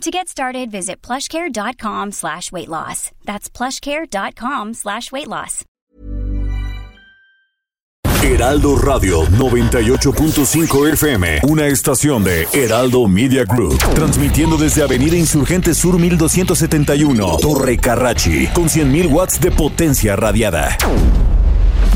To get started, visit plushcare.com slash weight loss. That's plushcare.com slash weight loss. Heraldo Radio 98.5 FM, una estación de Heraldo Media Group, transmitiendo desde Avenida Insurgente Sur 1271, Torre Carrachi, con 100.000 watts de potencia radiada.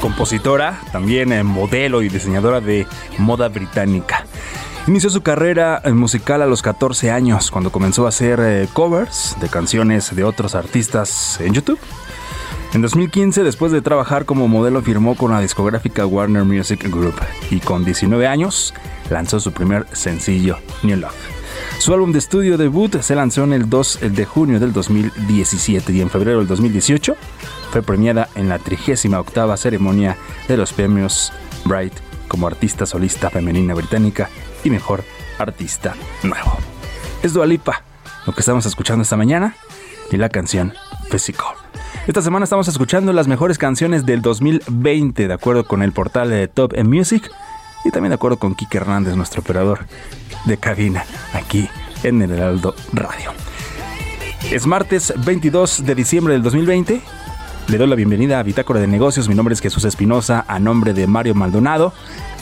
Compositora, también eh, modelo y diseñadora de moda británica. Inició su carrera eh, musical a los 14 años, cuando comenzó a hacer eh, covers de canciones de otros artistas en YouTube. En 2015, después de trabajar como modelo, firmó con la discográfica Warner Music Group y con 19 años lanzó su primer sencillo, New Love. Su álbum de estudio debut se lanzó en el 2 de junio del 2017 y en febrero del 2018 fue premiada en la 38 ceremonia de los premios Bright como artista solista femenina británica y mejor artista nuevo. Es Dua Lipa, lo que estamos escuchando esta mañana y la canción Physical. Esta semana estamos escuchando las mejores canciones del 2020 de acuerdo con el portal de Top Music y también de acuerdo con Kike Hernández, nuestro operador de cabina aquí en el Heraldo Radio. Es martes 22 de diciembre del 2020. Le doy la bienvenida a Bitácora de Negocios. Mi nombre es Jesús Espinosa, a nombre de Mario Maldonado.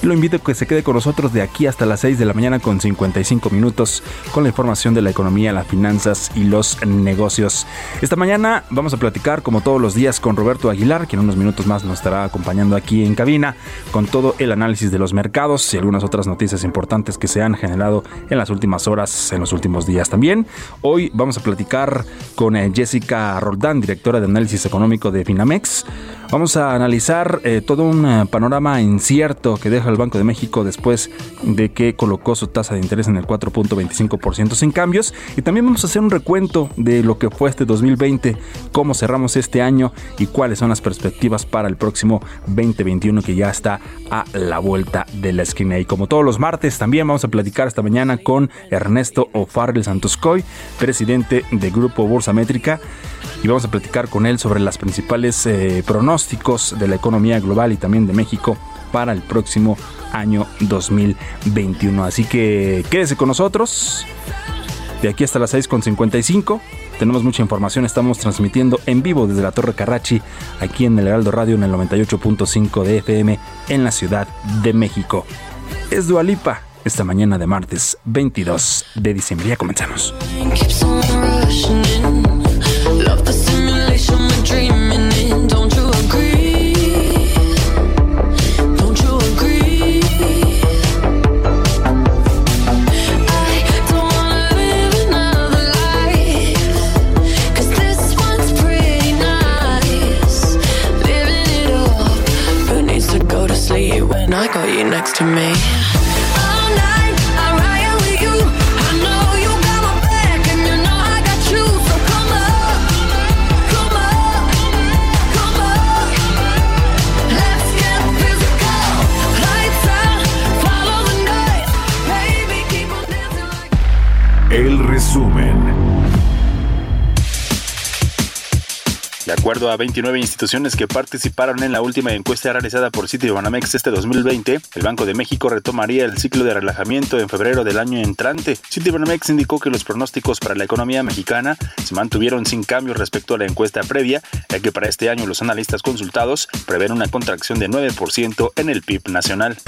Lo invito a que se quede con nosotros de aquí hasta las 6 de la mañana con 55 minutos con la información de la economía, las finanzas y los negocios. Esta mañana vamos a platicar como todos los días con Roberto Aguilar, que en unos minutos más nos estará acompañando aquí en cabina con todo el análisis de los mercados y algunas otras noticias importantes que se han generado en las últimas horas, en los últimos días también. Hoy vamos a platicar con eh, Jessica Roldán, directora de análisis económico de Finamex. Vamos a analizar eh, todo un eh, panorama incierto que deja el Banco de México después de que colocó su tasa de interés en el 4.25% sin cambios. Y también vamos a hacer un recuento de lo que fue este 2020, cómo cerramos este año y cuáles son las perspectivas para el próximo 2021 que ya está a la vuelta de la esquina. Y como todos los martes, también vamos a platicar esta mañana con Ernesto O'Farrell Santoscoy, presidente de Grupo Bolsa Métrica y vamos a platicar con él sobre las principales eh, de la economía global y también de México para el próximo año 2021. Así que quédese con nosotros. De aquí hasta las 6.55 tenemos mucha información. Estamos transmitiendo en vivo desde la Torre Carrachi, aquí en el Heraldo Radio en el 98.5 de FM en la Ciudad de México. Es Dualipa esta mañana de martes 22 de diciembre. Ya comenzamos. Acuerdo a 29 instituciones que participaron en la última encuesta realizada por Citibanamex este 2020, el Banco de México retomaría el ciclo de relajamiento en febrero del año entrante. Citibanamex indicó que los pronósticos para la economía mexicana se mantuvieron sin cambios respecto a la encuesta previa, ya que para este año los analistas consultados prevén una contracción de 9% en el PIB nacional.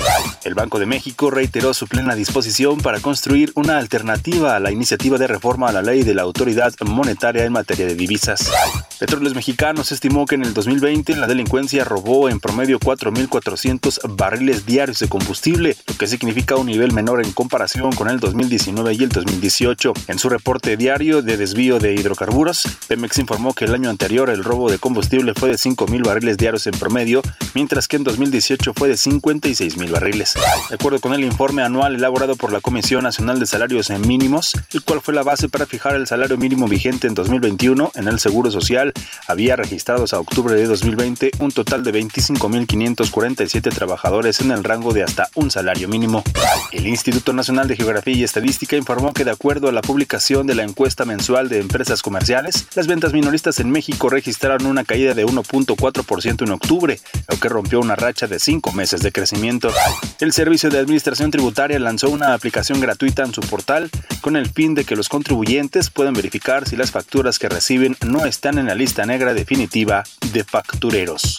El Banco de México reiteró su plena disposición para construir una alternativa a la iniciativa de reforma a la ley de la autoridad monetaria en materia de divisas. Petróleos Mexicanos estimó que en el 2020 la delincuencia robó en promedio 4.400 barriles diarios de combustible, lo que significa un nivel menor en comparación con el 2019 y el 2018. En su reporte diario de desvío de hidrocarburos, Pemex informó que el año anterior el robo de combustible fue de 5.000 barriles diarios en promedio, mientras que en 2018 fue de 56.000 barriles. De acuerdo con el informe anual elaborado por la Comisión Nacional de Salarios Mínimos, el cual fue la base para fijar el salario mínimo vigente en 2021 en el Seguro Social, había registrados a octubre de 2020 un total de 25.547 trabajadores en el rango de hasta un salario mínimo. El Instituto Nacional de Geografía y Estadística informó que de acuerdo a la publicación de la encuesta mensual de empresas comerciales, las ventas minoristas en México registraron una caída de 1.4% en octubre, lo que rompió una racha de cinco meses de crecimiento. El Servicio de Administración Tributaria lanzó una aplicación gratuita en su portal con el fin de que los contribuyentes puedan verificar si las facturas que reciben no están en la lista negra definitiva de factureros.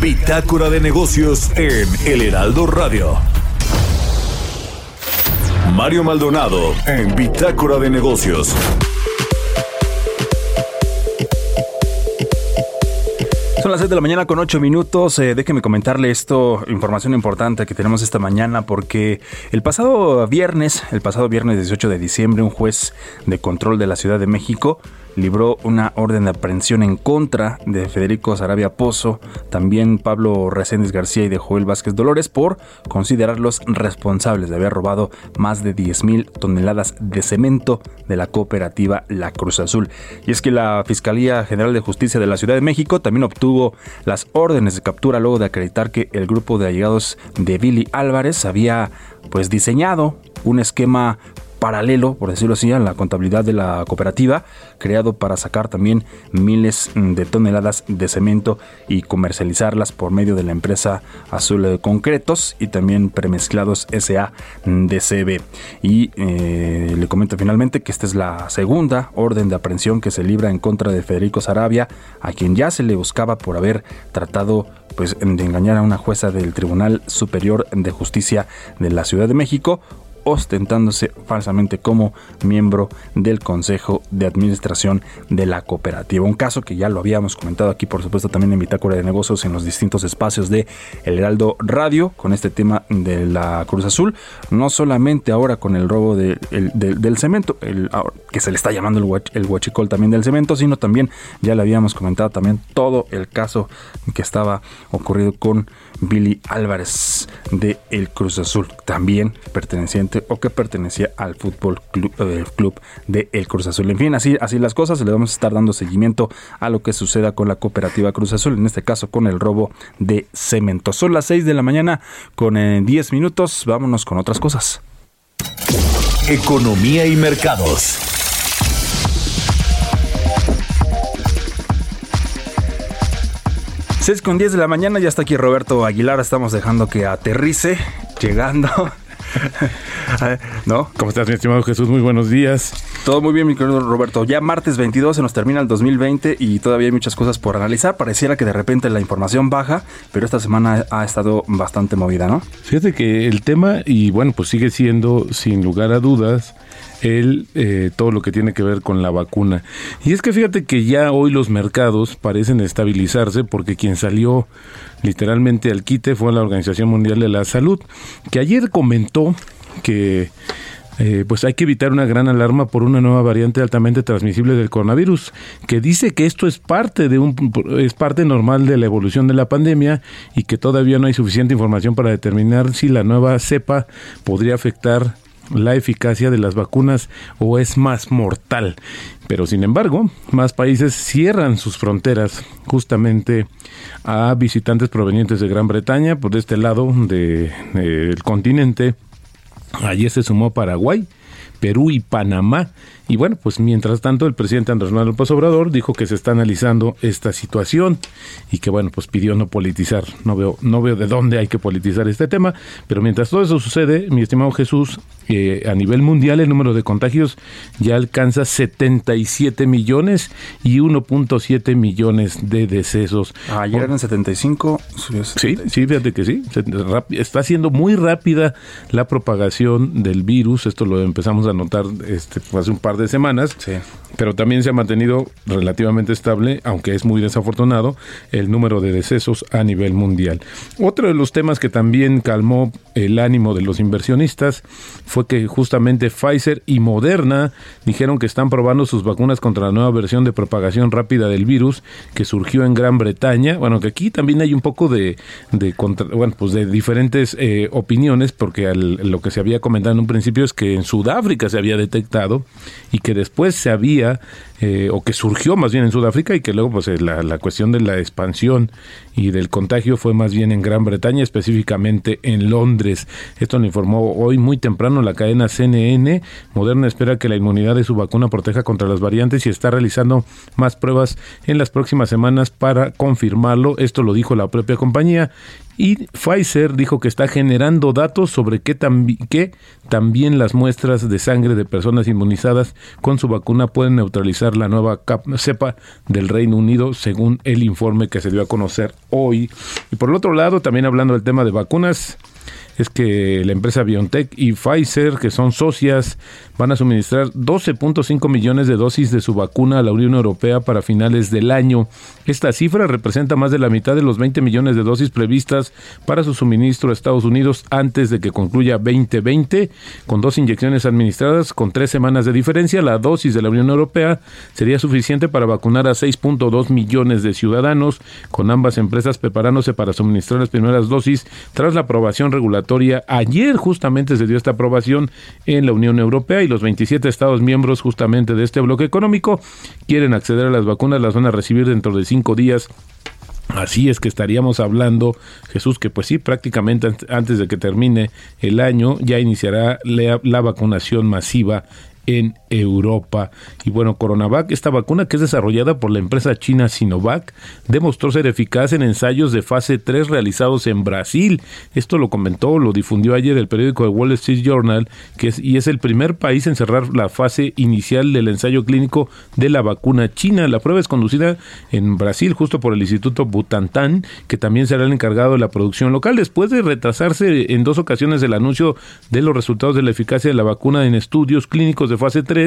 Bitácora de negocios en El Heraldo Radio. Mario Maldonado en Bitácora de negocios. Son las 6 de la mañana con 8 minutos. Eh, déjeme comentarle esto, información importante que tenemos esta mañana, porque el pasado viernes, el pasado viernes 18 de diciembre, un juez de control de la Ciudad de México libró una orden de aprehensión en contra de Federico Sarabia Pozo, también Pablo Reséndiz García y de Joel Vázquez Dolores por considerarlos responsables de haber robado más de 10 mil toneladas de cemento de la cooperativa La Cruz Azul. Y es que la Fiscalía General de Justicia de la Ciudad de México también obtuvo las órdenes de captura luego de acreditar que el grupo de allegados de Billy Álvarez había pues diseñado un esquema paralelo, por decirlo así, a la contabilidad de la cooperativa, creado para sacar también miles de toneladas de cemento y comercializarlas por medio de la empresa Azul de Concretos y también premezclados SADCB. Y eh, le comento finalmente que esta es la segunda orden de aprehensión que se libra en contra de Federico Sarabia, a quien ya se le buscaba por haber tratado pues de engañar a una jueza del Tribunal Superior de Justicia de la Ciudad de México ostentándose falsamente como miembro del Consejo de Administración de la cooperativa. Un caso que ya lo habíamos comentado aquí, por supuesto, también en Bitácora de Negocios en los distintos espacios de El Heraldo Radio con este tema de la Cruz Azul. No solamente ahora con el robo de, el, de, del cemento, el, que se le está llamando el huachicol también del cemento, sino también, ya le habíamos comentado también todo el caso que estaba ocurrido con Billy Álvarez de El Cruz Azul, también perteneciente o que pertenecía al Fútbol Club, eh, club de El Cruz Azul. En fin, así, así las cosas, le vamos a estar dando seguimiento a lo que suceda con la cooperativa Cruz Azul, en este caso con el robo de cemento. Son las 6 de la mañana con eh, 10 minutos, vámonos con otras cosas. Economía y mercados. 6 con 10 de la mañana, ya está aquí Roberto Aguilar, estamos dejando que aterrice, llegando. ¿No? ¿Cómo estás, mi estimado Jesús? Muy buenos días. Todo muy bien, mi querido Roberto. Ya martes 22 se nos termina el 2020 y todavía hay muchas cosas por analizar. Pareciera que de repente la información baja, pero esta semana ha estado bastante movida, ¿no? Fíjate que el tema, y bueno, pues sigue siendo, sin lugar a dudas, el, eh, todo lo que tiene que ver con la vacuna. Y es que fíjate que ya hoy los mercados parecen estabilizarse porque quien salió literalmente al quite fue la Organización Mundial de la Salud, que ayer comentó que eh, pues hay que evitar una gran alarma por una nueva variante altamente transmisible del coronavirus, que dice que esto es parte de un es parte normal de la evolución de la pandemia y que todavía no hay suficiente información para determinar si la nueva cepa podría afectar la eficacia de las vacunas o es más mortal. Pero sin embargo, más países cierran sus fronteras justamente a visitantes provenientes de Gran Bretaña, por este lado del continente. Ayer se sumó Paraguay, Perú y Panamá y bueno, pues mientras tanto el presidente Andrés Manuel López Obrador dijo que se está analizando esta situación y que bueno, pues pidió no politizar. No veo, no veo de dónde hay que politizar este tema, pero mientras todo eso sucede, mi estimado Jesús, eh, a nivel mundial el número de contagios ya alcanza 77 millones y 1.7 millones de decesos. Ayer eran 75. Sí, sí, fíjate que sí. Está siendo muy rápida la propagación del virus. Esto lo empezamos a notar este, hace un par de de semanas, pero también se ha mantenido relativamente estable, aunque es muy desafortunado, el número de decesos a nivel mundial. Otro de los temas que también calmó el ánimo de los inversionistas fue que justamente Pfizer y Moderna dijeron que están probando sus vacunas contra la nueva versión de propagación rápida del virus que surgió en Gran Bretaña. Bueno, que aquí también hay un poco de, de bueno, pues de diferentes eh, opiniones, porque lo que se había comentado en un principio es que en Sudáfrica se había detectado y que después se había, eh, o que surgió más bien en Sudáfrica y que luego pues eh, la, la cuestión de la expansión y del contagio fue más bien en Gran Bretaña, específicamente en Londres. Esto lo informó hoy muy temprano la cadena CNN. Moderna espera que la inmunidad de su vacuna proteja contra las variantes y está realizando más pruebas en las próximas semanas para confirmarlo. Esto lo dijo la propia compañía y Pfizer dijo que está generando datos sobre que, que, también las muestras de sangre de personas inmunizadas con su vacuna pueden neutralizar la nueva cepa del Reino Unido, según el informe que se dio a conocer hoy. Y por el otro lado, también hablando del tema de vacunas, es que la empresa BioNTech y Pfizer, que son socias, van a suministrar 12.5 millones de dosis de su vacuna a la Unión Europea para finales del año. Esta cifra representa más de la mitad de los 20 millones de dosis previstas para su suministro a Estados Unidos antes de que concluya 2020. Con dos inyecciones administradas con tres semanas de diferencia, la dosis de la Unión Europea sería suficiente para vacunar a 6.2 millones de ciudadanos, con ambas empresas preparándose para suministrar las primeras dosis tras la aprobación Ayer justamente se dio esta aprobación en la Unión Europea y los 27 Estados miembros justamente de este bloque económico quieren acceder a las vacunas, las van a recibir dentro de cinco días. Así es que estaríamos hablando, Jesús, que pues sí, prácticamente antes de que termine el año ya iniciará la vacunación masiva en Europa. Y bueno, Coronavac, esta vacuna que es desarrollada por la empresa china Sinovac, demostró ser eficaz en ensayos de fase 3 realizados en Brasil. Esto lo comentó, lo difundió ayer el periódico de Wall Street Journal, que es, y es el primer país en cerrar la fase inicial del ensayo clínico de la vacuna china. La prueba es conducida en Brasil justo por el Instituto Butantan, que también será el encargado de la producción local. Después de retrasarse en dos ocasiones el anuncio de los resultados de la eficacia de la vacuna en estudios clínicos de fase 3,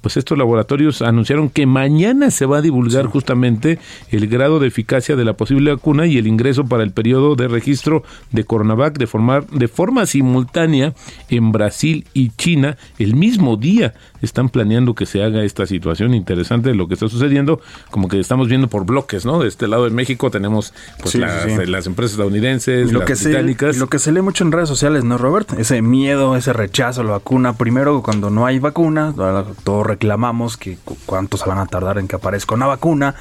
pues estos laboratorios anunciaron que mañana se va a divulgar justamente el grado de eficacia de la posible vacuna y el ingreso para el periodo de registro de Coronavac de, formar, de forma simultánea en Brasil y China el mismo día. Están planeando que se haga esta situación interesante de lo que está sucediendo, como que estamos viendo por bloques, ¿no? De este lado de México tenemos pues las, empresas estadounidenses, lo las que británicas. lo que se lee mucho en redes sociales, ¿no, Robert? Ese miedo, ese rechazo a la vacuna. Primero, cuando no hay vacuna, todos reclamamos que cuánto se van a tardar en que aparezca una vacuna,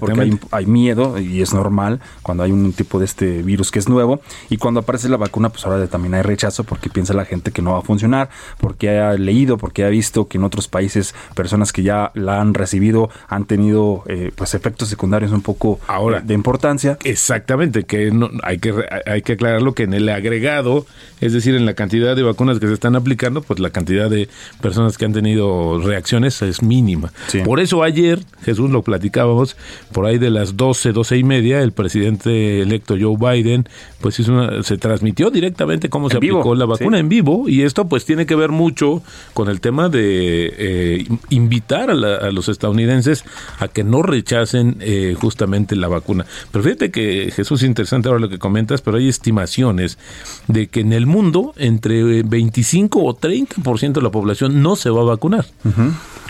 porque hay, miedo y es normal cuando hay un tipo de este virus que es nuevo y cuando aparece la vacuna pues ahora también hay rechazo porque piensa la gente que no va a funcionar, porque ha leído, porque ha visto que en otros países personas que ya la han recibido han tenido eh, pues efectos secundarios un poco ahora, de importancia. Exactamente, que no, hay que hay que aclararlo que en el agregado, es decir, en la cantidad de vacunas que se están aplicando, pues la cantidad de personas que han tenido reacciones es mínima. Sí. Por eso ayer, Jesús, lo platicábamos, por ahí de las 12, 12 y media, el presidente electo Joe Biden, pues hizo una- se transmitió directamente cómo se vivo, aplicó la vacuna sí. en vivo y esto pues tiene que ver mucho con el tema de eh, invitar a, la- a los estadounidenses a que no rechacen eh, justamente la vacuna. Pero fíjate que Jesús, interesante ahora lo que comentas, pero hay estimaciones de que en el mundo entre eh, 25 o 30% de la población no se va a vacunar.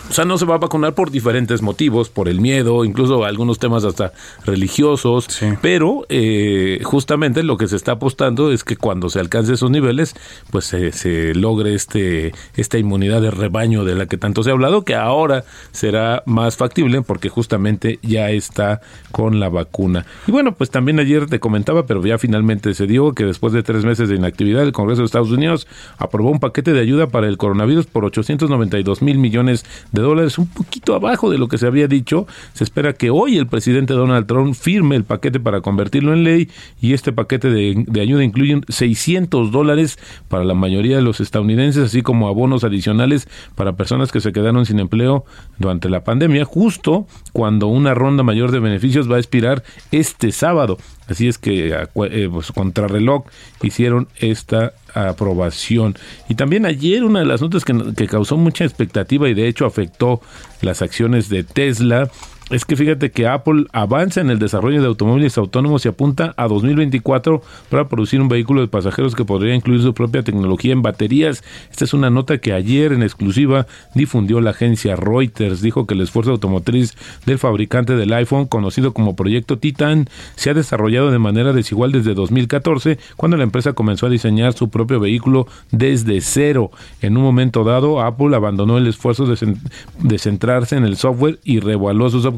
O sea, no se va a vacunar por diferentes motivos, por el miedo, incluso algunos temas hasta religiosos, Sí. pero eh, justamente lo que se está apostando es que cuando se alcance esos niveles, pues se, se logre este esta inmunidad de rebaño de la que tanto se ha hablado, que ahora será más factible porque justamente ya está con la vacuna. Y bueno, pues también ayer te comentaba, pero ya finalmente se dio que después de tres meses de inactividad, el Congreso de Estados Unidos aprobó un paquete de ayuda para el coronavirus por 892 mil millones de dólares, un poquito abajo de lo que se había dicho. Se espera que hoy el presidente Donald Trump firme el paquete para convertirlo en ley y este paquete de, de ayuda incluye 600 dólares para la mayoría de los estadounidenses, así como abonos adicionales para personas que se quedaron sin empleo durante la pandemia, justo cuando una ronda mayor de beneficios va a expirar este sábado. Así es que eh, pues, contrarreloj hicieron esta aprobación. Y también ayer una de las notas que, que causó mucha expectativa y de hecho afectó las acciones de Tesla es que fíjate que Apple avanza en el desarrollo de automóviles autónomos y apunta a 2024 para producir un vehículo de pasajeros que podría incluir su propia tecnología en baterías. Esta es una nota que ayer en exclusiva difundió la agencia Reuters. Dijo que el esfuerzo automotriz del fabricante del iPhone, conocido como Proyecto Titan, se ha desarrollado de manera desigual desde 2014, cuando la empresa comenzó a diseñar su propio vehículo desde cero. En un momento dado, Apple abandonó el esfuerzo de, cen- de centrarse en el software y reevaluó sus.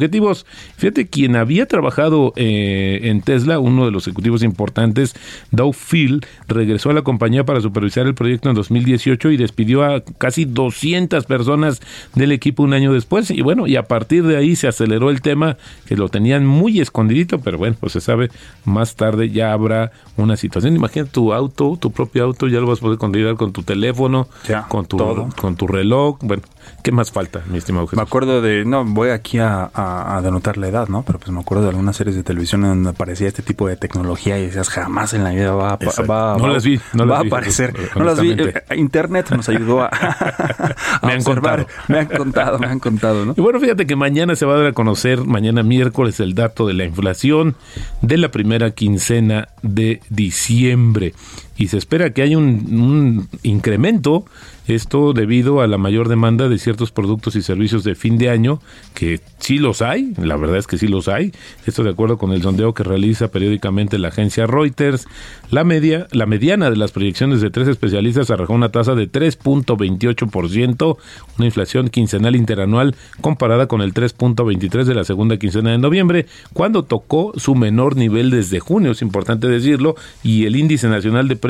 Fíjate, quien había trabajado eh, en Tesla, uno de los ejecutivos importantes, Doug Phil, regresó a la compañía para supervisar el proyecto en 2018 y despidió a casi 200 personas del equipo un año después. Y bueno, y a partir de ahí se aceleró el tema, que lo tenían muy escondidito, pero bueno, pues se sabe, más tarde ya habrá una situación. Imagina tu auto, tu propio auto, ya lo vas a poder controlar con tu teléfono, Ya, con tu todo. con tu reloj. Bueno, ¿qué más falta, mi estimado Jesús? Me acuerdo de, no, voy aquí a, a- a denotar la edad, ¿no? Pero pues me acuerdo de algunas series de televisión en donde aparecía este tipo de tecnología y decías, jamás en la vida va a, va, No va- las vi, no va las a vi, aparecer. Jesús, No las vi. Eh, Internet nos ayudó a, a Me han observar. contado. Me han contado, me han contado, ¿no? Y bueno, fíjate que mañana se va a dar a conocer, mañana miércoles, el dato de la inflación de la primera quincena de diciembre. Y se espera que haya un, incremento, esto debido a la mayor demanda de ciertos productos y servicios de fin de año, que sí los hay, la verdad es que sí los hay. Esto de acuerdo con el sondeo que realiza periódicamente la agencia Reuters. La media, la mediana de las proyecciones de tres especialistas arrojó una tasa de 3.28%, una inflación quincenal interanual comparada con el 3.23 de la segunda quincena de noviembre, cuando tocó su menor nivel desde junio, es importante decirlo, y el índice nacional de precios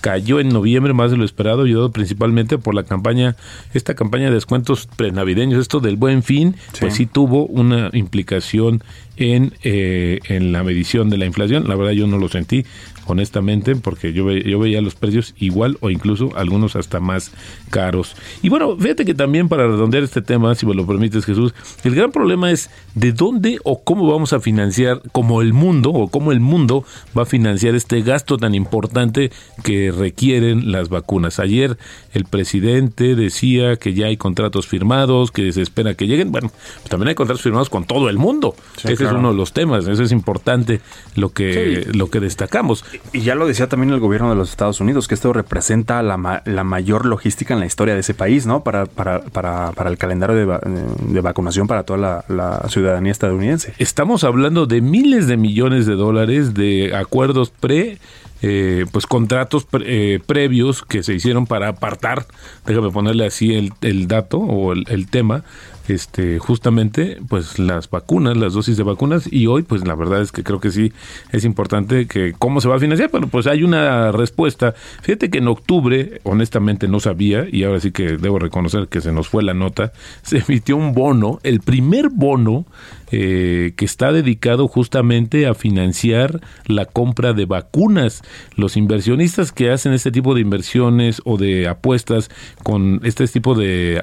cayó en noviembre más de lo esperado, ayudado principalmente por la campaña, esta campaña de descuentos prenavideños, esto del buen fin, pues sí tuvo una implicación en, eh, en la medición de la inflación. La verdad yo no lo sentí, honestamente, porque yo, ve- yo veía los precios igual o incluso algunos hasta más caros. Y bueno, fíjate que también para redondear este tema, si me lo permites Jesús, el gran problema es de dónde o cómo vamos a financiar, como el mundo o cómo el mundo va a financiar este gasto tan importante que requieren las vacunas. Ayer el presidente decía que ya hay contratos firmados, que se espera que lleguen. Bueno, pues también hay contratos firmados con todo el mundo. Sí, Ese es uno de los temas, eso es importante lo que, Sí. lo que destacamos. Y ya lo decía también el gobierno de los Estados Unidos, que esto representa la, ma- la mayor logística en la historia de ese país, ¿no? Para, para, para, para el calendario de, va- de vacunación para toda la, la ciudadanía estadounidense. Estamos hablando de miles de millones de dólares de acuerdos pre, eh, pues contratos pre- eh, previos que se hicieron para apartar, déjame ponerle así el, el dato o el, el tema, este justamente pues las vacunas, las dosis de vacunas y hoy pues la verdad es que creo que sí es importante que cómo se va a financiar, pero pues hay una respuesta. Fíjate que en octubre, honestamente no sabía y ahora sí que debo reconocer que se nos fue la nota, se emitió un bono, el primer bono eh, que está dedicado justamente a financiar la compra de vacunas. Los inversionistas que hacen este tipo de inversiones o de apuestas con este tipo de,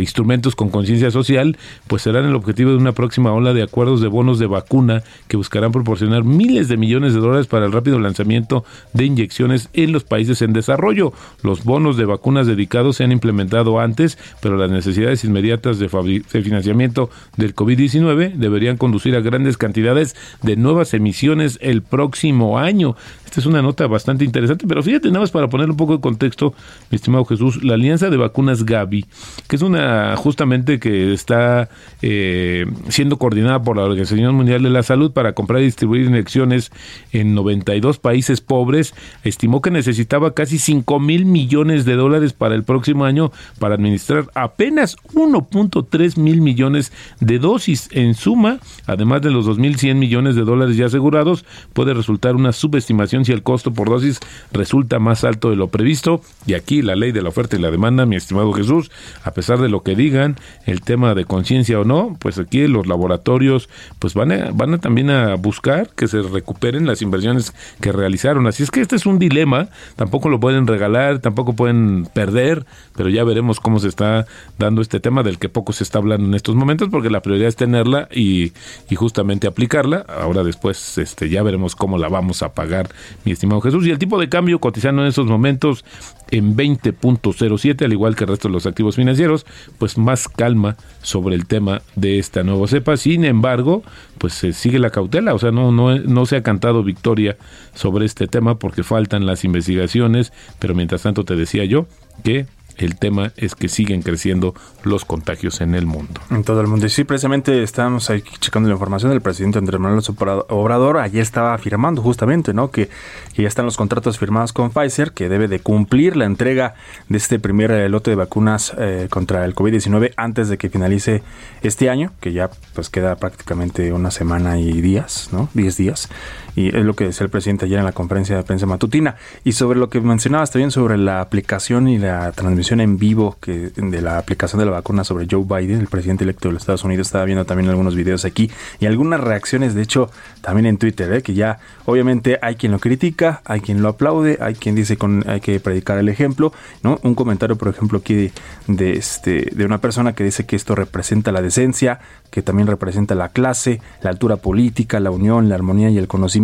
instrumentos con conciencia social, pues serán el objetivo de una próxima ola de acuerdos de bonos de vacuna que buscarán proporcionar miles de millones de dólares para el rápido lanzamiento de inyecciones en los países en desarrollo. Los bonos de vacunas dedicados se han implementado antes, pero las necesidades inmediatas de, de financiamiento del COVID-19 deberían conducir a grandes cantidades de nuevas emisiones el próximo año. Esta es una nota bastante interesante, pero fíjate nada más para poner un poco de contexto, mi estimado Jesús, la Alianza de Vacunas Gavi, que es una justamente que está eh, siendo coordinada por la Organización Mundial de la Salud para comprar y distribuir inyecciones en 92 países pobres, estimó que necesitaba casi 5 mil millones de dólares para el próximo año para administrar apenas 1.3 mil millones de dosis en suma, además de los 2.100 millones de dólares ya asegurados, puede resultar una subestimación si el costo por dosis resulta más alto de lo previsto. Y aquí la ley de la oferta y la demanda, mi estimado Jesús, a pesar de lo que digan, el tema de conciencia o no, pues aquí los laboratorios pues van a, van a también a buscar que se recuperen las inversiones que realizaron. Así es que este es un dilema, tampoco lo pueden regalar, tampoco pueden perder, pero ya veremos cómo se está dando este tema del que poco se está hablando en estos momentos, porque la prioridad es tenerla y, justamente aplicarla. Ahora después este, ya veremos cómo la vamos a pagar mi estimado Jesús. Y el tipo de cambio cotizando en esos momentos en 20.07, al igual que el resto de los activos financieros, pues más calma sobre el tema de esta nueva cepa. Sin embargo, pues se sigue la cautela, o sea, no, no, no se ha cantado victoria sobre este tema porque faltan las investigaciones, pero mientras tanto te decía yo que el tema es que siguen creciendo los contagios en el mundo. En todo el mundo. Y sí, precisamente estábamos ahí checando la información del presidente Andrés Manuel Obrador. Ayer estaba afirmando justamente, ¿no? Que, ya están los contratos firmados con Pfizer, que debe de cumplir la entrega de este primer eh, lote de vacunas eh, contra el COVID-19 antes de que finalice este año, que ya pues queda prácticamente una semana y días, ¿no? Diez días y es lo que decía el presidente ayer en la conferencia de prensa matutina. Y sobre lo que mencionabas también sobre la aplicación y la transmisión en vivo que de la aplicación de la vacuna sobre Joe Biden, el presidente electo de los Estados Unidos, estaba viendo también algunos videos aquí y algunas reacciones, de hecho, también en Twitter, ¿eh? que ya obviamente hay quien lo critica, hay quien lo aplaude, hay quien dice con hay que predicar el ejemplo, ¿no? Un comentario, por ejemplo, aquí de, este de una persona que dice que esto representa la decencia, que también representa la clase, la altura política, la unión, la armonía y el conocimiento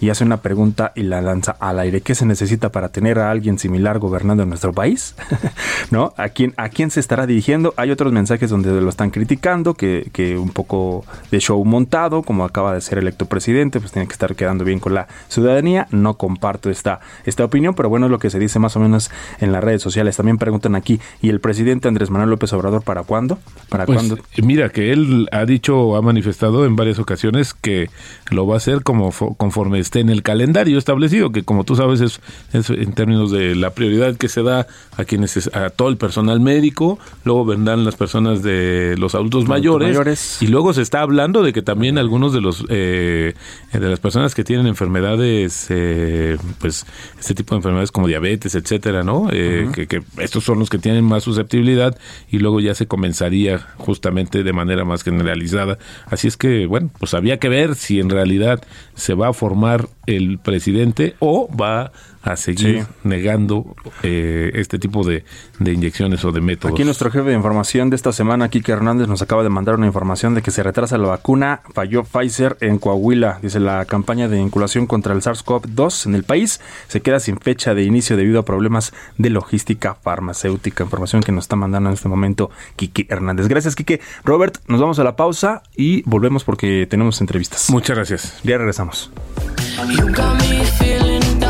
y hace una pregunta y la lanza al aire. ¿Qué se necesita para tener a alguien similar gobernando en nuestro país? ¿No? ¿A quién, ¿A quién se estará dirigiendo? Hay otros mensajes donde lo están criticando, que, que un poco de show montado, como acaba de ser electo presidente, pues tiene que estar quedando bien con la ciudadanía. No comparto esta, esta opinión, pero bueno, es lo que se dice más o menos en las redes sociales. También preguntan aquí, ¿y el presidente Andrés Manuel López Obrador para cuándo? ¿Para pues, cuándo? Mira, que él ha dicho, ha manifestado en varias ocasiones que lo va a hacer como conforme esté en el calendario establecido, que como tú sabes es, en términos de la prioridad que se da a quienes a todo el personal médico, luego vendrán las personas de los adultos mayores, y luego se está hablando de que también algunos de los eh, de las personas que tienen enfermedades, eh, pues este tipo de enfermedades como diabetes, etcétera, ¿no? Eh, que, que estos son los que tienen más susceptibilidad y luego ya se comenzaría justamente de manera más generalizada. Así es que bueno, pues había que ver si en realidad se va a formar el presidente o va a seguir negando eh, este tipo de, de, inyecciones o de métodos. Aquí nuestro jefe de información de esta semana, Kike Hernández, nos acaba de mandar una información de que se retrasa la vacuna. Falló Pfizer en Coahuila. Dice la campaña de vinculación contra el SARS-CoV-2 en el país se queda sin fecha de inicio debido a problemas de logística farmacéutica. Información que nos está mandando en este momento Kike Hernández. Gracias, Kike. Robert, nos vamos a la pausa y volvemos porque tenemos entrevistas. Muchas gracias. Ya regresamos. You got me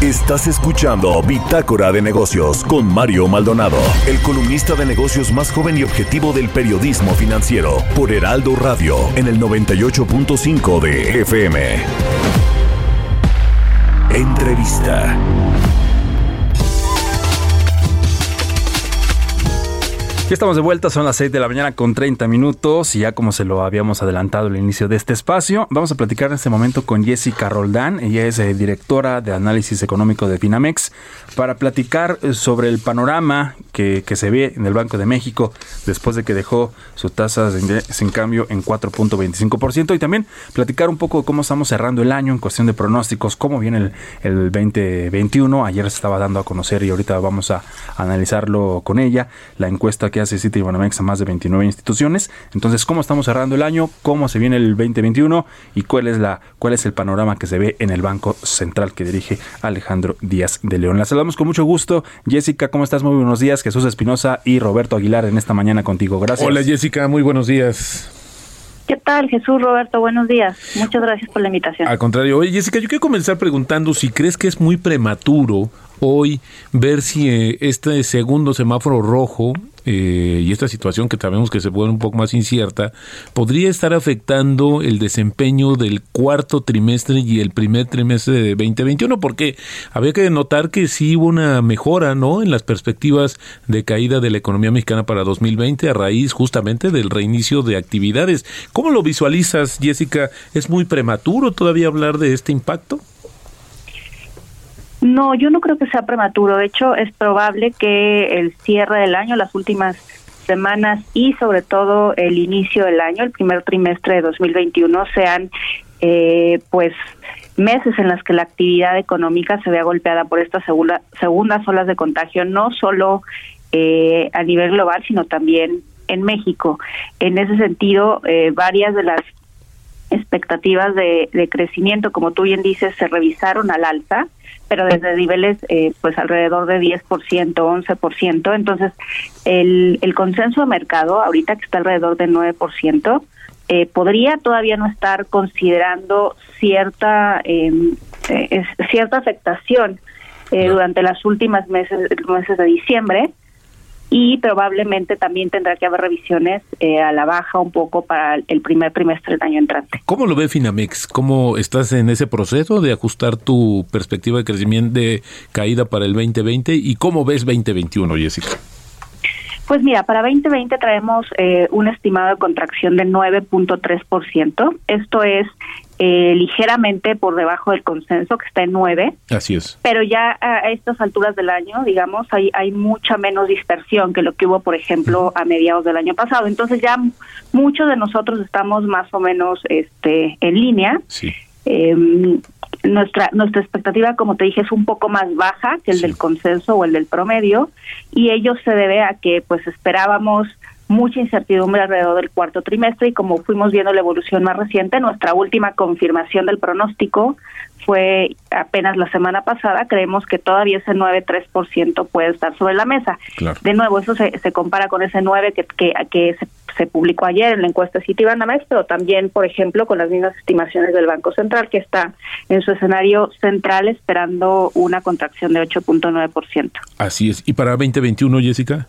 Estás escuchando Bitácora de Negocios con Mario Maldonado, el columnista de negocios más joven y objetivo del periodismo financiero, por Heraldo Radio en el 98.5 de FM. Entrevista. Ya estamos de vuelta, son las 6 de la mañana con 30 minutos y ya como se lo habíamos adelantado al inicio de este espacio, vamos a platicar en este momento con Jessica Roldán, ella es eh, directora de análisis económico de Finamex, para platicar eh, sobre el panorama que, se ve en el Banco de México después de que dejó sus tasas sin cambio en 4.25% y también platicar un poco de cómo estamos cerrando el año en cuestión de pronósticos, cómo viene el, el 2021, ayer se estaba dando a conocer y ahorita vamos a analizarlo con ella, la encuesta que hace City Banamex a más de 29 instituciones. Entonces, ¿cómo estamos cerrando el año? ¿Cómo se viene el 2021? ¿Y cuál es, la, cuál es el panorama que se ve en el Banco Central que dirige Alejandro Díaz de León? La saludamos con mucho gusto. Jessica, ¿cómo estás? Muy buenos días. Jesús Espinosa y Roberto Aguilar en esta mañana contigo. Gracias. Hola Jessica, muy buenos días. ¿Qué tal, Jesús Roberto? Buenos días. Muchas gracias por la invitación. Al contrario, oye, Jessica, yo quiero comenzar preguntando si crees que es muy prematuro hoy ver si eh, este segundo semáforo rojo eh, y esta situación que sabemos que se pone un poco más incierta, podría estar afectando el desempeño del cuarto trimestre y el primer trimestre de 2021, porque había que notar que sí hubo una mejora, ¿no? En las perspectivas de caída de la economía mexicana para 2020 a raíz justamente del reinicio de actividades. ¿Cómo lo visualizas, Jessica? ¿Es muy prematuro todavía hablar de este impacto? No, yo no creo que sea prematuro. De hecho, es probable que el cierre del año, las últimas semanas y sobre todo el inicio del año, el primer trimestre de 2021, sean eh, pues meses en los que la actividad económica se vea golpeada por estas segunda, segundas olas de contagio, no solo eh, a nivel global, sino también en México. En ese sentido, eh, varias de las expectativas de, de, crecimiento, como tú bien dices, se revisaron al alza pero desde niveles eh, pues alrededor de 10%, 11%. Entonces, el, el consenso de mercado, ahorita que está alrededor de 9%, eh, podría todavía no estar considerando cierta, em, eh, cierta afectación eh, durante las últimas meses, meses de diciembre y probablemente también tendrá que haber revisiones eh, a la baja un poco para el primer trimestre del año entrante. ¿Cómo lo ve Finamex? ¿Cómo estás en ese proceso de ajustar tu perspectiva de crecimiento de caída para el 2020 y cómo ves 2021, Jessica? Pues mira, para 2020 traemos eh, un estimado de contracción de 9.3%. Esto es eh, ligeramente por debajo del consenso, que está en 9. Así es. Pero ya a estas alturas del año, digamos, hay, hay mucha menos dispersión que lo que hubo, por ejemplo, a mediados del año pasado. Entonces ya muchos de nosotros estamos más o menos este, en línea. Sí. Eh, nuestra nuestra expectativa, como te dije, es un poco más baja que el sí. del consenso o el del promedio y ello se debe a que pues esperábamos mucha incertidumbre alrededor del cuarto trimestre y como fuimos viendo la evolución más reciente, nuestra última confirmación del pronóstico fue apenas la semana pasada, creemos que todavía ese 9-3% puede estar sobre la mesa. Claro. De nuevo, eso se, se compara con ese 9 que, que, que se, se, publicó ayer en la encuesta Citibanamex, pero también, por ejemplo, con las mismas estimaciones del Banco Central, que está en su escenario central esperando una contracción de 8.9%. Así es. ¿Y para 2021, Jessica?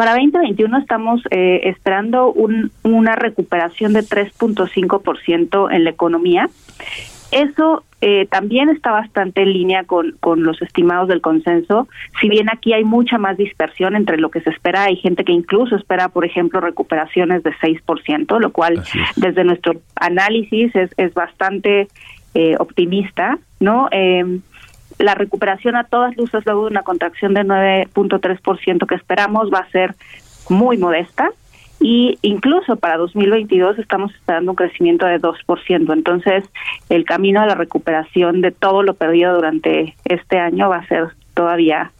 Para 2021 estamos eh, esperando un, una recuperación de 3.5% en la economía. Eso eh, también está bastante en línea con, con los estimados del consenso. Si bien aquí hay mucha más dispersión entre lo que se espera, hay gente que incluso espera, por ejemplo, recuperaciones de 6%, lo cual desde nuestro análisis es, es bastante eh, optimista, ¿no? Eh, la recuperación a todas luces luego de una contracción de 9.3% que esperamos va a ser muy modesta y incluso para 2022 estamos esperando un crecimiento de 2%. Entonces, el camino a la recuperación de todo lo perdido durante este año va a ser todavía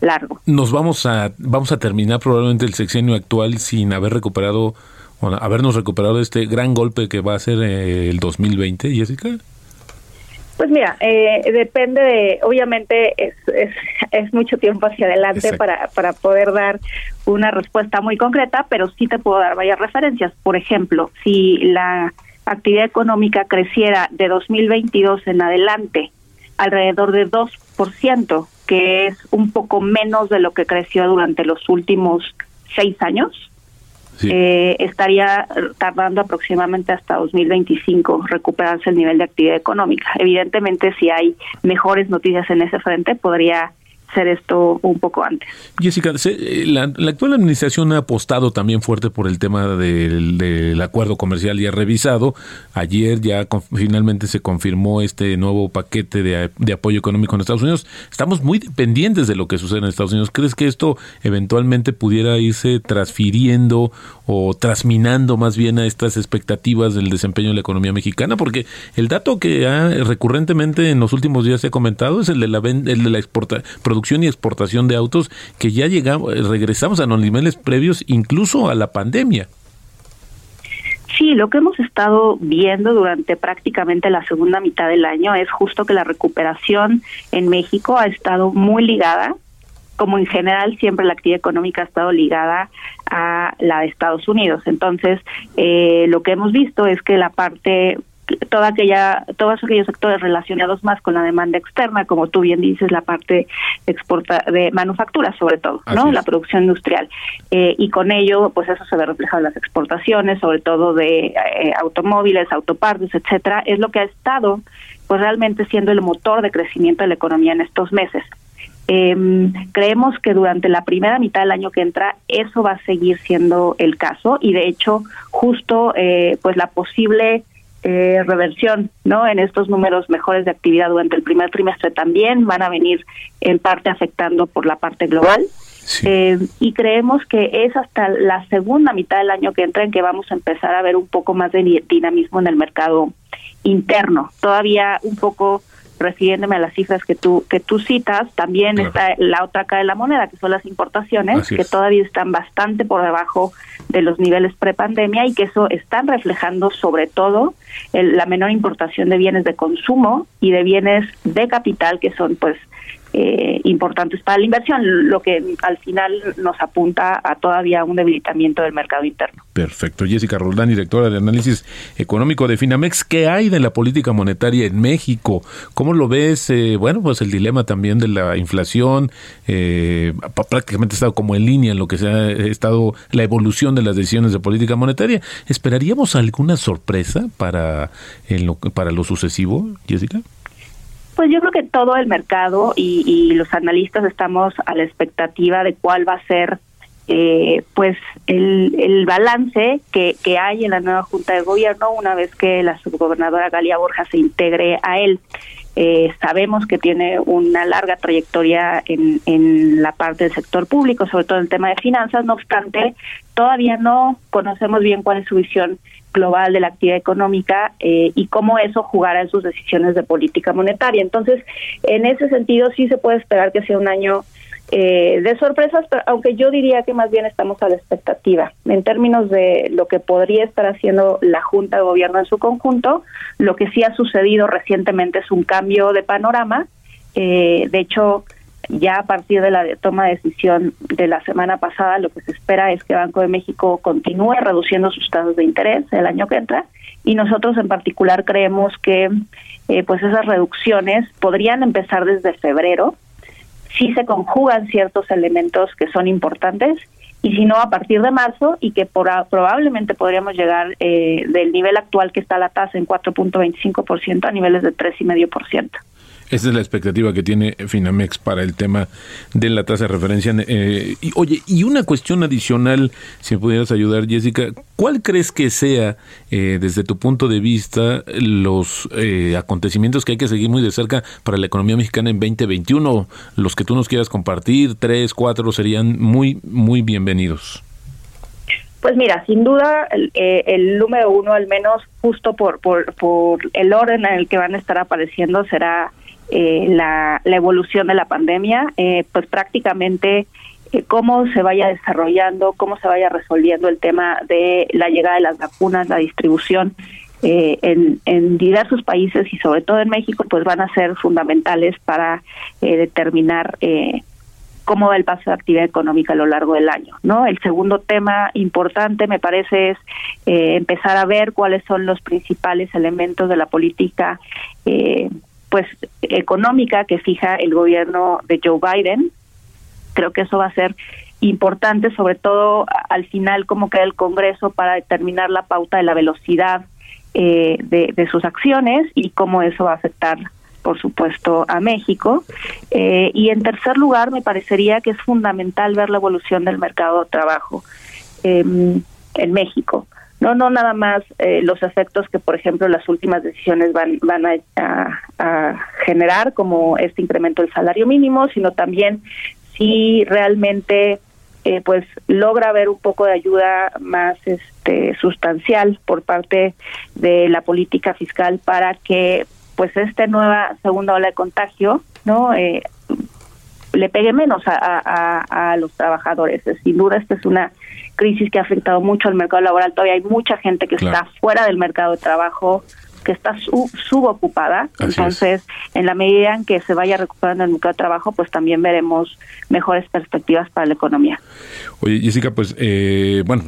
largo. Nos vamos a vamos a terminar probablemente el sexenio actual sin haber recuperado bueno, habernos recuperado este gran golpe que va a ser eh, el 2020, Jessica. Pues mira, eh, depende de, obviamente es, es, es, mucho tiempo hacia adelante para, para poder dar una respuesta muy concreta, pero sí te puedo dar varias referencias. Por ejemplo, si la actividad económica creciera de 2022 en adelante alrededor de 2%, que es un poco menos de lo que creció durante los últimos seis años, eh, estaría tardando aproximadamente hasta 2025 recuperarse el nivel de actividad económica. Evidentemente, si hay mejores noticias en ese frente, podría hacer esto un poco antes. Jessica, eh, la, actual administración ha apostado también fuerte por el tema del, acuerdo comercial ya revisado. Ayer ya finalmente se confirmó este nuevo paquete de, de, apoyo económico en Estados Unidos. Estamos muy dependientes de lo que sucede en Estados Unidos. ¿Crees que esto eventualmente pudiera irse transfiriendo o trasminando más bien a estas expectativas del desempeño de la economía mexicana? Porque el dato que ha recurrentemente en los últimos días se ha comentado es el de la, el de la exportación producción y exportación de autos que ya llegamos, regresamos a los niveles previos incluso a la pandemia. Sí, lo que hemos estado viendo durante prácticamente la segunda mitad del año es justo que la recuperación en México ha estado muy ligada, como en general siempre la actividad económica ha estado ligada a la de Estados Unidos. Entonces, eh, lo que hemos visto es que la parte toda aquella, todos aquellos sectores relacionados más con la demanda externa, como tú bien dices, la parte exporta de manufactura sobre todo, ¿no? La producción industrial. Eh, y con ello, pues eso se ve reflejado en las exportaciones, sobre todo de eh, automóviles, autopartes, etcétera, es lo que ha estado pues realmente siendo el motor de crecimiento de la economía en estos meses. Eh, creemos que durante la primera mitad del año que entra eso va a seguir siendo el caso y de hecho justo eh, pues la posible eh, reversión no en estos números mejores de actividad durante el primer trimestre también van a venir en parte afectando por la parte global. Eh, y creemos que es hasta la segunda mitad del año que entra en que vamos a empezar a ver un poco más de dinamismo en el mercado interno. Todavía un poco refiriéndome a las cifras que tú que tú citas, también está la otra cara de la moneda, que son las importaciones, que todavía están bastante por debajo de los niveles prepandemia y que eso están reflejando sobre todo la menor importación de bienes de consumo y de bienes de capital que son pues eh, importantes para la inversión, lo que al final nos apunta a todavía un debilitamiento del mercado interno. Perfecto. Jessica Roldán, directora de análisis económico de Finamex, ¿qué hay de la política monetaria en México? ¿Cómo lo ves? Eh, bueno, pues el dilema también de la inflación, eh, prácticamente ha estado como en línea en lo que se ha estado la evolución de las decisiones de política monetaria. ¿Esperaríamos alguna sorpresa para, en lo, para lo sucesivo, Jessica? Pues yo creo que todo el mercado y, los analistas estamos a la expectativa de cuál va a ser eh, pues el, balance que, que hay en la nueva Junta de Gobierno una vez que la subgobernadora Galia Borja se integre a él. Eh, sabemos que tiene una larga trayectoria en, en la parte del sector público, sobre todo en el tema de finanzas, no obstante, todavía no conocemos bien cuál es su visión global de la actividad económica eh, y cómo eso jugará en sus decisiones de política monetaria. Entonces, en ese sentido sí se puede esperar que sea un año eh, de sorpresas, pero aunque yo diría que más bien estamos a la expectativa. En términos de lo que podría estar haciendo la Junta de Gobierno en su conjunto, lo que sí ha sucedido recientemente es un cambio de panorama. Eh, de hecho, ya a partir de la toma de decisión de la semana pasada, lo que se espera es que Banco de México continúe reduciendo sus tasas de interés el año que entra y nosotros en particular creemos que eh, pues esas reducciones podrían empezar desde febrero si se conjugan ciertos elementos que son importantes y si no a partir de marzo y que por, probablemente podríamos llegar eh, del nivel actual que está la tasa en 4.25% a niveles de 3,5%. Esa es la expectativa que tiene Finamex para el tema de la tasa de referencia. Eh, y, oye, y una cuestión adicional, si me pudieras ayudar, Jessica, ¿cuál crees que sea, eh, desde tu punto de vista, los eh, acontecimientos que hay que seguir muy de cerca para la economía mexicana en 2021? Los que tú nos quieras compartir, tres, cuatro, serían muy, muy bienvenidos. Pues mira, sin duda el, eh, número uno, al menos justo por, por, por, el orden en el que van a estar apareciendo, será eh, la, evolución de la pandemia. Eh, pues prácticamente cómo se vaya desarrollando, cómo se vaya resolviendo el tema de la llegada de las vacunas, la distribución en, en, diversos países y sobre todo en México, pues van a ser fundamentales para determinar cómo va el paso de actividad económica a lo largo del año. ¿no? El segundo tema importante, me parece, es eh, empezar a ver cuáles son los principales elementos de la política eh, pues económica que fija el gobierno de Joe Biden. Creo que eso va a ser importante, sobre todo al final cómo queda el Congreso para determinar la pauta de la velocidad eh, de, sus acciones y cómo eso va a afectar por supuesto, a México. Eh, y en tercer lugar, me parecería que es fundamental ver la evolución del mercado de trabajo em, en México. No, no nada más eh, los efectos que, por ejemplo, las últimas decisiones van, van a, generar, como este incremento del salario mínimo, sino también si realmente eh, pues logra haber un poco de ayuda más este sustancial por parte de la política fiscal para que pues esta nueva segunda ola de contagio, ¿no? Eh, le pegue menos a, a, los trabajadores. Sin duda, esta es una crisis que ha afectado mucho al mercado laboral. Todavía hay mucha gente que está fuera del mercado de trabajo, que está subocupada. Entonces, en la medida en que se vaya recuperando el mercado de trabajo, pues también veremos mejores perspectivas para la economía. Oye, Jessica, pues, eh, bueno,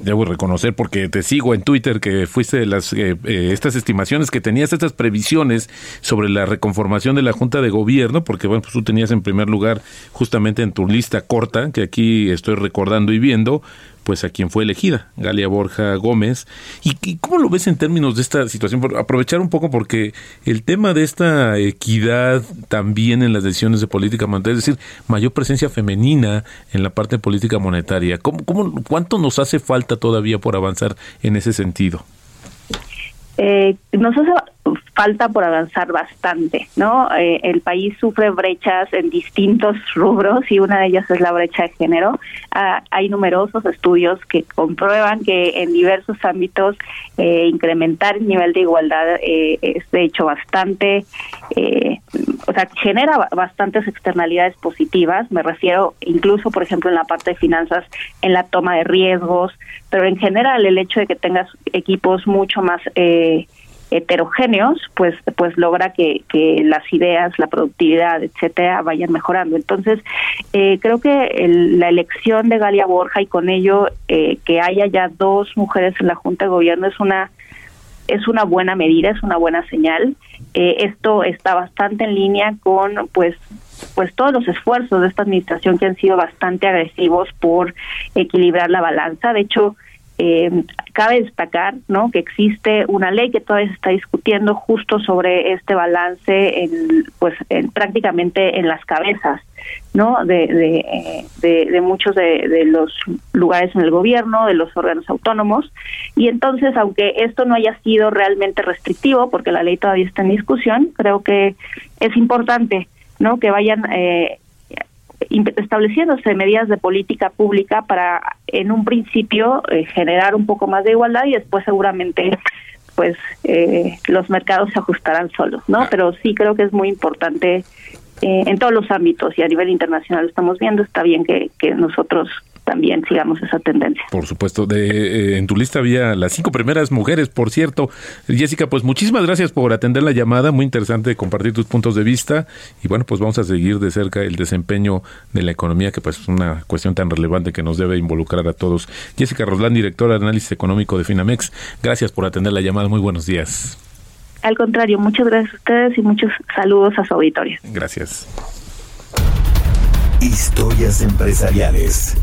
debo reconocer porque te sigo en Twitter que fuiste de las eh, eh, estas estimaciones que tenías, estas previsiones sobre la reconformación de la Junta de Gobierno, porque, bueno, pues tú tenías en primer lugar justamente en tu lista corta, que aquí estoy recordando y viendo, pues a quien fue elegida, Galia Borja Gómez. ¿Y, cómo lo ves en términos de esta situación? aprovechar un poco porque el tema de esta equidad también en las decisiones de política monetaria, es decir, mayor presencia femenina en la parte política monetaria, ¿cómo, cómo, ¿cuánto nos hace falta todavía por avanzar en ese sentido? Eh, nos hace falta por avanzar bastante, ¿no? Eh, el país sufre brechas en distintos rubros y una de ellas es la brecha de género. Ah, hay numerosos estudios que comprueban que en diversos ámbitos eh, incrementar el nivel de igualdad eh, es de hecho bastante, o sea, genera bastantes externalidades positivas. Me refiero incluso, por ejemplo, en la parte de finanzas, en la toma de riesgos, pero en general el hecho de que tengas equipos mucho más eh, heterogéneos, pues, pues logra que, las ideas, la productividad, etcétera, vayan mejorando. Entonces, eh, creo que la elección de Galia Borja y con ello eh, que haya ya dos mujeres en la Junta de Gobierno es una es una buena medida, es una buena señal. Eh, esto está bastante en línea con, pues, pues todos los esfuerzos de esta administración que han sido bastante agresivos por equilibrar la balanza. De hecho, eh, cabe destacar ¿no? que existe una ley que todavía se está discutiendo justo sobre este balance en, pues en, prácticamente en las cabezas no de, de, de, muchos de, de, los lugares en el gobierno de los órganos autónomos. Y entonces aunque esto no haya sido realmente restrictivo porque la ley todavía está en discusión creo que es importante no que vayan eh, estableciéndose medidas de política pública para en un principio eh, generar un poco más de igualdad y después seguramente pues eh, los mercados se ajustarán solos, ¿no? Pero sí creo que es muy importante eh, en todos los ámbitos y a nivel internacional estamos viendo, está bien que, que nosotros también sigamos esa tendencia. Por supuesto, de, eh, en tu lista había las cinco primeras mujeres, por cierto. Jessica, pues muchísimas gracias por atender la llamada, muy interesante compartir tus puntos de vista y bueno, pues vamos a seguir de cerca el desempeño de la economía, que pues es una cuestión tan relevante que nos debe involucrar a todos. Jessica Roslán, directora de análisis económico de Finamex, gracias por atender la llamada, muy buenos días. Al contrario, muchas gracias a ustedes y muchos saludos a su auditorio. Gracias. Historias empresariales.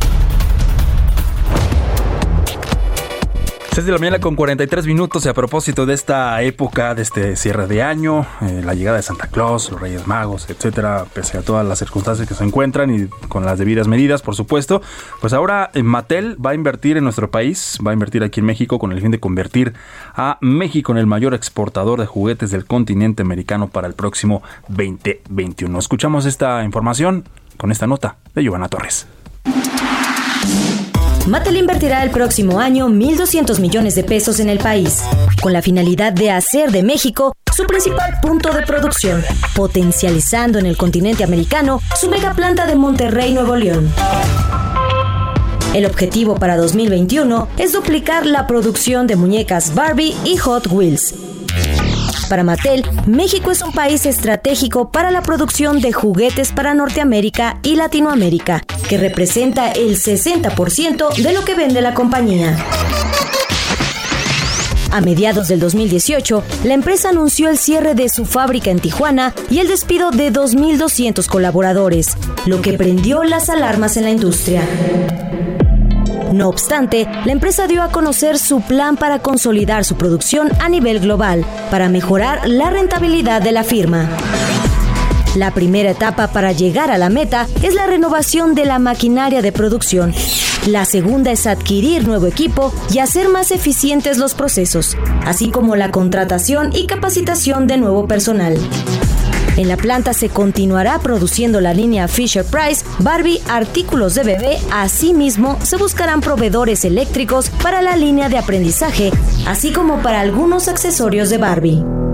6 de la mañana con 43 minutos y a propósito de esta época, de este cierre de año, eh, la llegada de Santa Claus, los Reyes Magos, etcétera, pese a todas las circunstancias que se encuentran y con las debidas medidas, por supuesto, pues ahora eh, Mattel va a invertir en nuestro país, va a invertir aquí en México con el fin de convertir a México en el mayor exportador de juguetes del continente americano para el próximo 2021. Escuchamos esta información con esta nota de Giovanna Torres. Mattel invertirá el próximo año 1.200 millones de pesos en el país, con la finalidad de hacer de México su principal punto de producción, potencializando en el continente americano su mega planta de Monterrey, Nuevo León. El objetivo para 2021 es duplicar la producción de muñecas Barbie y Hot Wheels. Para Mattel, México es un país estratégico para la producción de juguetes para Norteamérica y Latinoamérica, que representa el 60% de lo que vende la compañía. A mediados del 2018, la empresa anunció el cierre de su fábrica en Tijuana y el despido de 2.200 colaboradores, lo que prendió las alarmas en la industria. No obstante, la empresa dio a conocer su plan para consolidar su producción a nivel global, para mejorar la rentabilidad de la firma. La primera etapa para llegar a la meta es la renovación de la maquinaria de producción. La segunda es adquirir nuevo equipo y hacer más eficientes los procesos, así como la contratación y capacitación de nuevo personal. En la planta se continuará produciendo la línea Fisher Price, Barbie, artículos de bebé. Asimismo, se buscarán proveedores eléctricos para la línea de aprendizaje, así como para algunos accesorios de Barbie.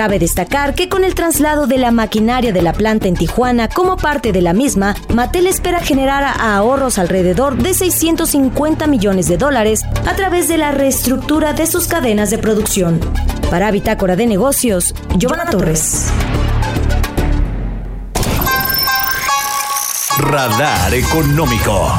Cabe destacar que con el traslado de la maquinaria de la planta en Tijuana como parte de la misma, Mattel espera generar ahorros alrededor de 650 millones de dólares a través de la reestructura de sus cadenas de producción. Para Bitácora de Negocios, Giovanna Torres. Radar Económico.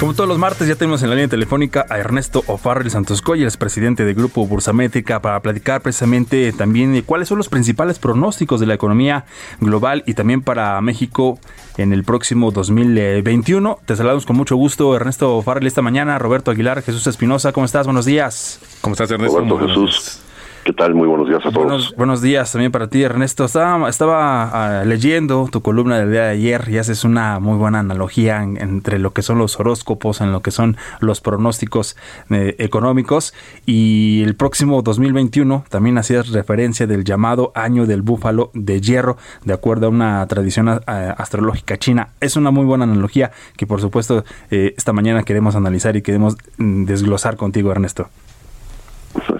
Como todos los martes, ya tenemos en la línea telefónica a Ernesto O'Farrell Santos el presidente del Grupo Bursamétrica, para platicar precisamente también de cuáles son los principales pronósticos de la economía global y también para México en el próximo 2021. Te saludamos con mucho gusto, Ernesto O'Farrell, esta mañana. Roberto Aguilar, Jesús Espinosa, ¿cómo estás? Buenos días. ¿Cómo estás, Ernesto? Roberto Jesús. ¿Qué tal? Muy buenos días a todos. Buenos, días también para ti, Ernesto. Estaba, estaba ah, leyendo tu columna del día de ayer y haces una muy buena analogía entre lo que son los horóscopos, en lo que son los pronósticos eh, económicos. Y el próximo 2021 también hacías referencia del llamado año del búfalo de hierro, de acuerdo a una tradición astrológica china. Es una muy buena analogía que, por supuesto, eh, esta mañana queremos analizar y queremos mm, desglosar contigo, Ernesto.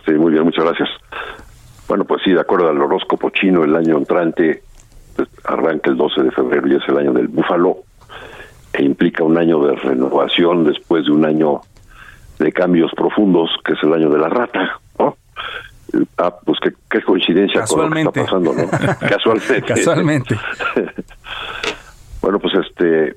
Sí, muy bien, muchas gracias. Bueno, pues sí, de acuerdo al horóscopo chino, el año entrante pues, arranca el 12 de febrero y es el año del búfalo, e implica un año de renovación después de un año de cambios profundos, que es el año de la rata, ¿no? Ah, pues qué, coincidencia con lo que está pasando, ¿no? Casualmente. Casualmente. bueno, pues este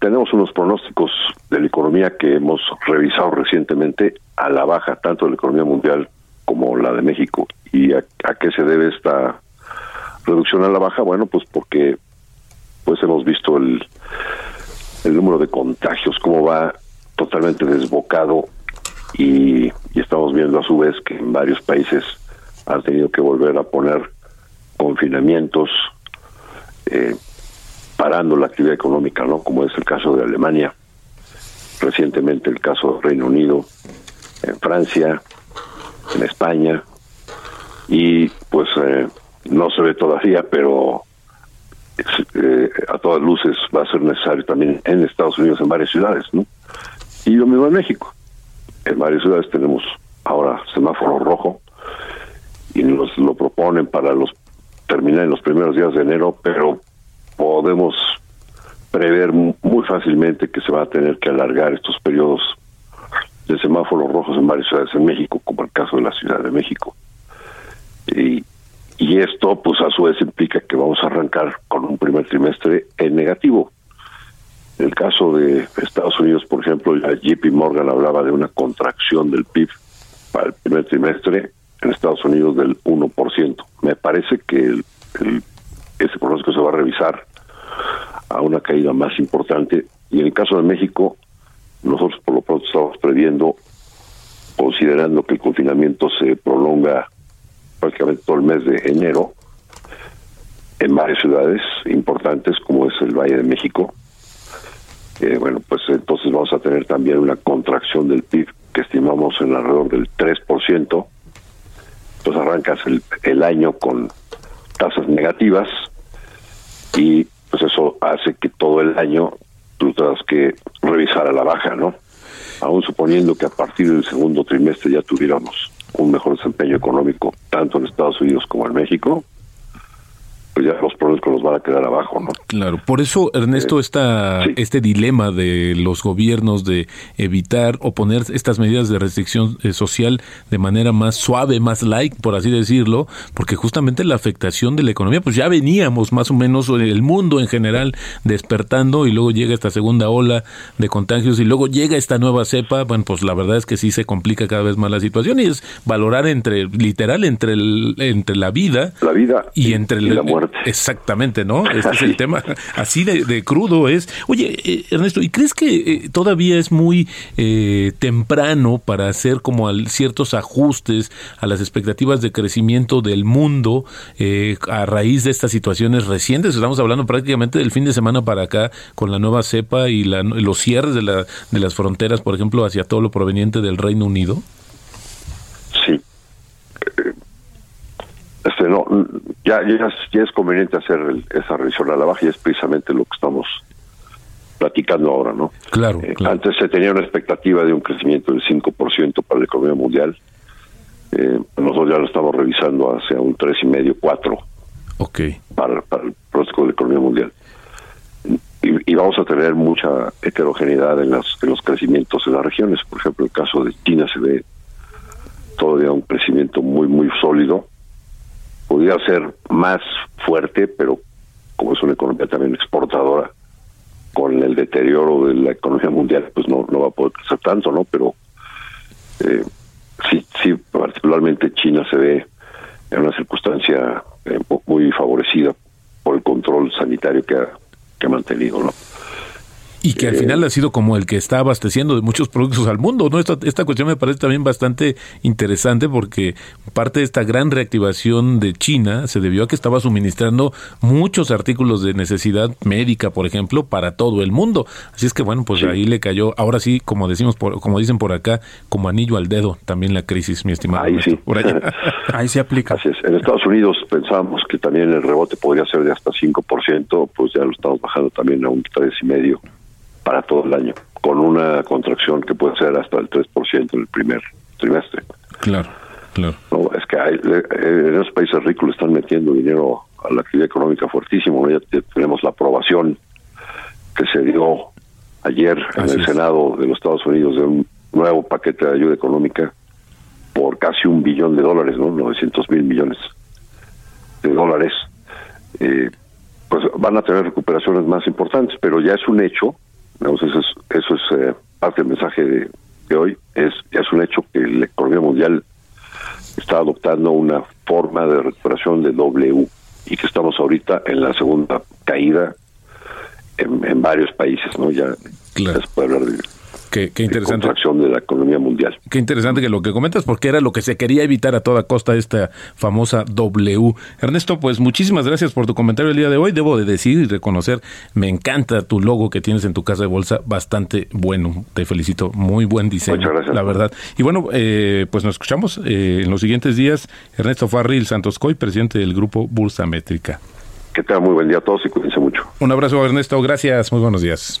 tenemos unos pronósticos de la economía que hemos revisado recientemente a la baja, tanto de la economía mundial como la de México. ¿Y a, qué se debe esta reducción a la baja? Bueno, pues porque pues hemos visto el, el número de contagios, cómo va totalmente desbocado y, y estamos viendo a su vez que en varios países han tenido que volver a poner confinamientos, eh, parando la actividad económica, ¿no? Como es el caso de Alemania, recientemente el caso del Reino Unido, en Francia, en España, y pues eh, no se ve todavía, pero eh, a todas luces va a ser necesario también en Estados Unidos, en varias ciudades, ¿no? Y lo mismo en México. En varias ciudades tenemos ahora semáforo rojo y nos lo proponen para los terminar en los primeros días de enero, pero podemos prever muy fácilmente que se va a tener que alargar estos periodos de semáforos rojos en varias ciudades en México, como el caso de la Ciudad de México. Y, y esto, pues a su vez, implica que vamos a arrancar con un primer trimestre en negativo. En el caso de Estados Unidos, por ejemplo, ya JP Morgan hablaba de una contracción del PIB para el primer trimestre en Estados Unidos del 1%. Me parece que el, ese pronóstico se va a revisar a una caída más importante. Y en el caso de México, nosotros por lo pronto estamos previendo, considerando que el confinamiento se prolonga prácticamente todo el mes de enero en varias ciudades importantes como es el Valle de México. Eh, bueno, pues entonces vamos a tener también una contracción del PIB que estimamos en alrededor del 3%. Entonces arrancas el, el año con tasas negativas y pues eso hace que todo el año tú tendrás que revisar a la baja, ¿no? Aún suponiendo que a partir del segundo trimestre ya tuviéramos un mejor desempeño económico, tanto en Estados Unidos como en México, pues ya los pronósticos los van a quedar abajo, ¿no? Claro, por eso, Ernesto, Eh, está sí. este dilema de los gobiernos de evitar o poner estas medidas de restricción eh, social de manera más suave, más light, por así decirlo, porque justamente la afectación de la economía, pues ya veníamos más o menos el mundo en general despertando y luego llega esta segunda ola de contagios y luego llega esta nueva cepa, bueno, pues la verdad es que sí se complica cada vez más la situación y es valorar entre, literal, entre, el, entre la vida La vida y entre y la muerte. Exactamente, ¿no? Este es el tema. Así de, de crudo es. Oye, eh, Ernesto, ¿y crees que eh, todavía es muy eh, temprano para hacer como al- ciertos ajustes a las expectativas de crecimiento del mundo eh, a raíz de estas situaciones recientes? Estamos hablando prácticamente del fin de semana para acá con la nueva cepa y la- los cierres de, la, de las fronteras, por ejemplo, hacia todo lo proveniente del Reino Unido. Sí. Eh, Este, no, ya, ya, es, ya es conveniente hacer el- esa revisión a la baja y es precisamente lo que estamos platicando ahora, ¿no? Claro, Eh, claro. Antes se tenía una expectativa de un crecimiento del 5% para la economía mundial. Eh, nosotros ya lo estamos revisando hacia un 3,5, 4 Ok. para, para el pronóstico de la economía mundial. Y, y vamos a tener mucha heterogeneidad en, las, en los crecimientos en las regiones. Por ejemplo, el caso de China se ve todavía un crecimiento muy, muy sólido. Podría ser más fuerte, pero como es una economía también exportadora, con el deterioro de la economía mundial, pues no, no va a poder crecer tanto, ¿no? Pero eh, sí, particularmente China se ve en una circunstancia eh, mu- muy favorecida por el control sanitario que ha, que ha mantenido, ¿no? Y que al Eh, final ha sido como el que está abasteciendo de muchos productos al mundo, ¿no? Esta, esta cuestión me parece también bastante interesante porque parte de esta gran reactivación de China se debió a que estaba suministrando muchos artículos de necesidad médica, por ejemplo, para todo el mundo. Así es que bueno, pues Sí. ahí le cayó, ahora sí, como decimos, por, como dicen por acá, como anillo al dedo también la crisis, mi estimado. Ahí sí. Por allá. Ahí se aplica. Así es. En Estados Unidos pensábamos que también el rebote podría ser de hasta 5%, pues ya lo estamos bajando también a un 3,5% para todo el año, con una contracción que puede ser hasta el 3% en el primer trimestre. claro, claro. No, es que hay, eh, en esos países ricos le están metiendo dinero a la actividad económica fuertísimo. ¿no? Ya, tenemos la aprobación que se dio ayer en el es. Senado de los Estados Unidos de un nuevo paquete de ayuda económica por casi un billón de dólares, ¿no? 900 mil millones de dólares. Eh, pues van a tener recuperaciones más importantes, pero ya es un hecho, digamos, eso es, eso es eh, parte del mensaje de, de hoy, es es un hecho que la economía mundial está adoptando una forma de recuperación de W y que estamos ahorita en la segunda caída en, en varios países, ¿no? Ya, Claro. ya se puede hablar de, Qué, qué de interesante. contracción de la economía mundial. Qué interesante que lo que comentas, porque era lo que se quería evitar a toda costa, esta famosa W. Ernesto, pues muchísimas gracias por tu comentario el día de hoy. Debo de decir y reconocer, me encanta tu logo que tienes en tu casa de bolsa, bastante bueno. Te felicito, muy buen diseño, Muchas gracias. la verdad. Y bueno, eh, pues nos escuchamos eh, en los siguientes días. Ernesto Farril Santos Coy, presidente del grupo Bursa Métrica. Que tengan muy buen día a todos y cuídense mucho. Un abrazo, Ernesto. Gracias. Muy buenos días.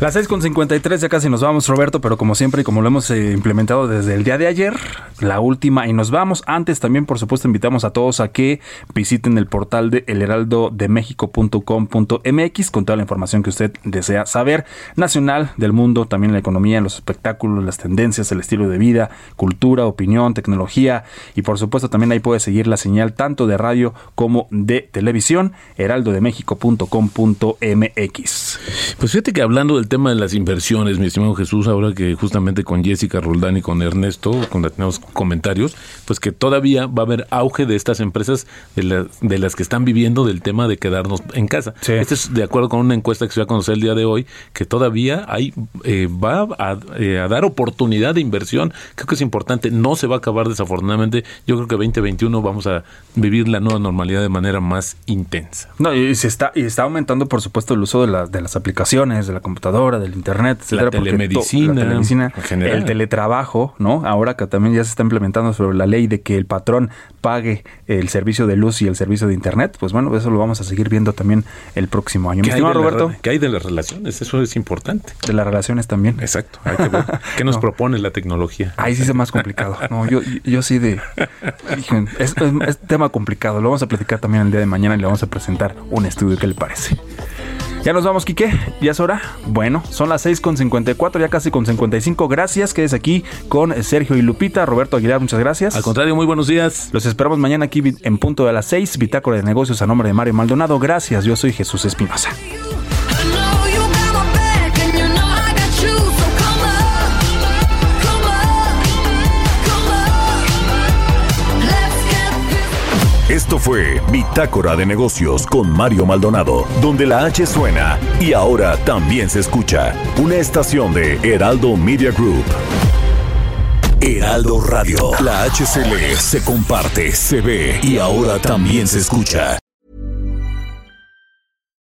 Las 6.53 ya casi nos vamos, Roberto, pero como siempre y como lo hemos eh, implementado desde el día de ayer, la última y nos vamos. Antes también, por supuesto, invitamos a todos a que visiten el portal de elheraldodemexico.com.mx con toda la información que usted desea saber, nacional, del mundo, también la economía, los espectáculos, las tendencias, el estilo de vida, cultura, opinión, tecnología y por supuesto también ahí puede seguir la señal tanto de radio como de televisión, heraldodemexico.com.mx. Pues fíjate que hablando del tema de las inversiones, mi estimado Jesús, ahora que justamente con Jessica Roldán y con Ernesto, cuando tenemos comentarios, pues que todavía va a haber auge de estas empresas de, la- de las que están viviendo del tema de quedarnos en casa. Sí. Este es de acuerdo con una encuesta que se va a conocer el día de hoy, que todavía hay, eh, va a, eh, a dar oportunidad de inversión. Creo que es importante, no se va a acabar desafortunadamente. Yo creo que 2021 vamos a vivir la nueva normalidad de manera más intensa. No, y se está, y está aumentando, por supuesto, el uso de, la- de las aplicaciones, de la computadora computadora, del internet, etcétera. La telemedicina, la telemedicina, el teletrabajo, ¿no? Ahora que también ya se está implementando sobre la ley de que el patrón pague el servicio de luz y el servicio de internet, pues bueno, eso lo vamos a seguir viendo también el próximo año. ¿Qué hay, de estimado la Roberto, re- ¿Qué hay de las relaciones? Eso es importante. de las relaciones también. Exacto. Hay que ver. ¿Qué nos No. propone la tecnología? Ahí sí es más complicado. No, yo, yo, sí de... es- es tema complicado. Lo vamos a platicar también el día de mañana y le vamos a presentar un estudio. ¿Qué le parece? Ya nos vamos, Quique. ¿Ya es hora? Bueno, son las 6 con 54, ya casi con 55. Gracias. Quedes aquí con Sergio y Lupita. Roberto Aguilar, muchas gracias. Al contrario, muy buenos días. Los esperamos mañana aquí en punto de las 6. Bitácora de negocios a nombre de Mario Maldonado. Gracias. Yo soy Jesús Espinosa. Esto fue Bitácora de Negocios con Mario Maldonado, donde la H suena y ahora también se escucha. Una estación de Heraldo Media Group. Heraldo Radio. La HCL se comparte, se ve y ahora también se escucha.